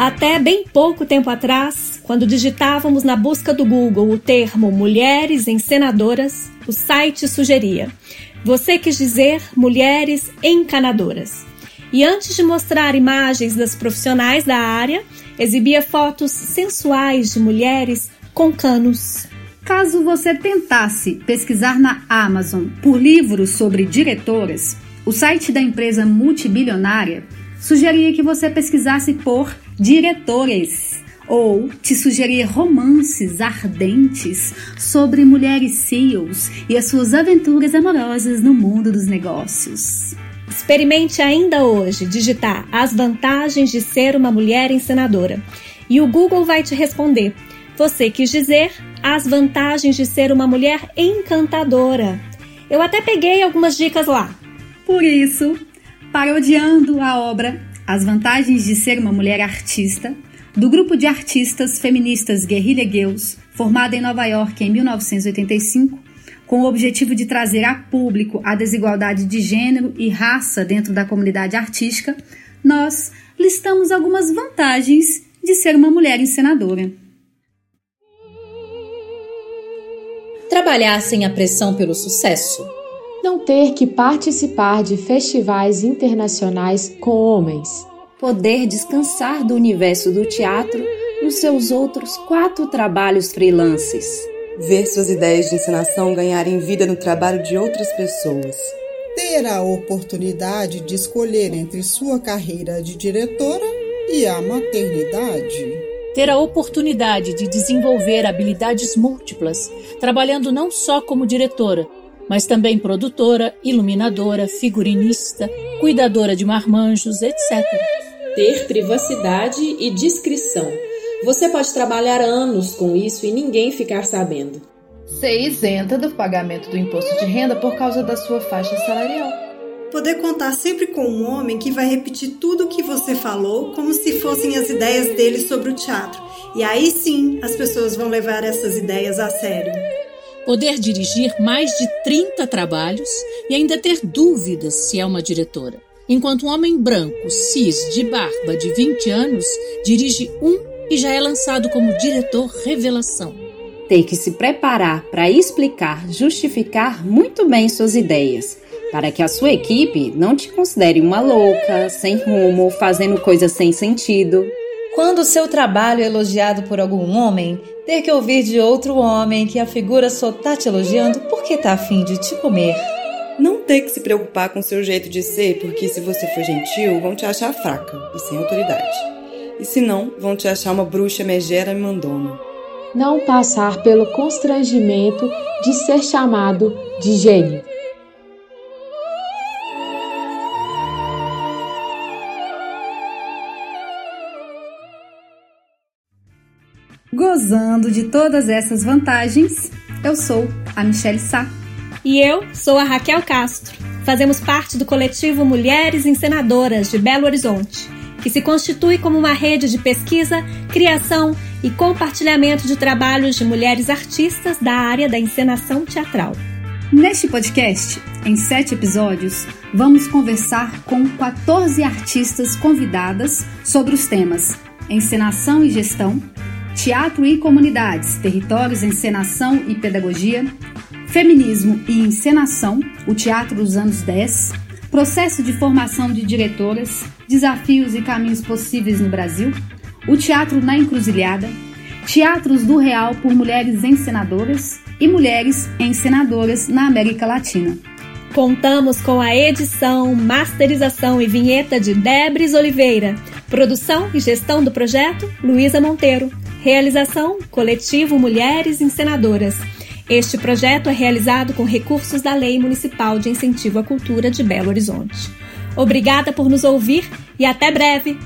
Até bem pouco tempo atrás, quando digitávamos na busca do Google o termo mulheres encenadoras, o site sugeria: você quis dizer mulheres encanadoras. E antes de mostrar imagens das profissionais da área, exibia fotos sensuais de mulheres com canos. Caso você tentasse pesquisar na Amazon por livros sobre diretoras, o site da empresa multibilionária sugeria que você pesquisasse por diretores ou te sugerir romances ardentes sobre mulheres CEOs e as suas aventuras amorosas no mundo dos negócios. Experimente ainda hoje digitar as vantagens de ser uma mulher encenadora e o Google vai te responder. Você quis dizer as vantagens de ser uma mulher encantadora. Eu até peguei algumas dicas lá. Por isso, parodiando a obra As Vantagens de Ser uma Mulher Artista, do grupo de artistas feministas Guerrilha Girls, formada em Nova York em 1985, com o objetivo de trazer a público a desigualdade de gênero e raça dentro da comunidade artística, nós listamos algumas vantagens de ser uma mulher encenadora. Trabalhar sem a pressão pelo sucesso. Não ter que participar de festivais internacionais com homens poder descansar do universo do teatro nos seus outros quatro trabalhos freelances. Ver suas ideias de encenação ganharem vida no trabalho de outras pessoas. Ter a oportunidade de escolher entre sua carreira de diretora e a maternidade. Ter a oportunidade de desenvolver habilidades múltiplas, trabalhando não só como diretora, mas também produtora, iluminadora, figurinista, cuidadora de marmanjos, etc ter privacidade e discrição. Você pode trabalhar anos com isso e ninguém ficar sabendo. Ser isenta do pagamento do imposto de renda por causa da sua faixa salarial. Poder contar sempre com um homem que vai repetir tudo o que você falou, como se fossem as ideias dele sobre o teatro. E aí sim as pessoas vão levar essas ideias a sério. Poder dirigir mais de 30 trabalhos e ainda ter dúvidas se é uma diretora enquanto um homem branco, cis, de barba, de 20 anos, dirige um e já é lançado como diretor revelação. Tem que se preparar para explicar, justificar muito bem suas ideias, para que a sua equipe não te considere uma louca, sem rumo, fazendo coisas sem sentido. Quando o seu trabalho é elogiado por algum homem, ter que ouvir de outro homem que a figura só tá te elogiando porque tá afim de te comer. Não ter que se preocupar com seu jeito de ser, porque se você for gentil, vão te achar fraca e sem autoridade. E se não, vão te achar uma bruxa megera e mandona. Não passar pelo constrangimento de ser chamado de gênio. Gozando de todas essas vantagens, eu sou a Michelle Sá e eu sou a Raquel Castro. Fazemos parte do coletivo Mulheres Encenadoras de Belo Horizonte, que se constitui como uma rede de pesquisa, criação e compartilhamento de trabalhos de mulheres artistas da área da encenação teatral. Neste podcast, em sete episódios, vamos conversar com 14 artistas convidadas sobre os temas encenação e gestão, teatro e comunidades, territórios, encenação e pedagogia, Feminismo e Encenação, o Teatro dos Anos 10, Processo de Formação de Diretoras, Desafios e Caminhos Possíveis no Brasil, o Teatro na Encruzilhada, Teatros do Real por Mulheres Encenadoras e Mulheres Encenadoras na América Latina. Contamos com a edição, masterização e vinheta de Debres Oliveira. Produção e gestão do projeto, Luísa Monteiro. Realização, Coletivo Mulheres Encenadoras. Este projeto é realizado com recursos da Lei Municipal de Incentivo à Cultura de Belo Horizonte. Obrigada por nos ouvir e até breve!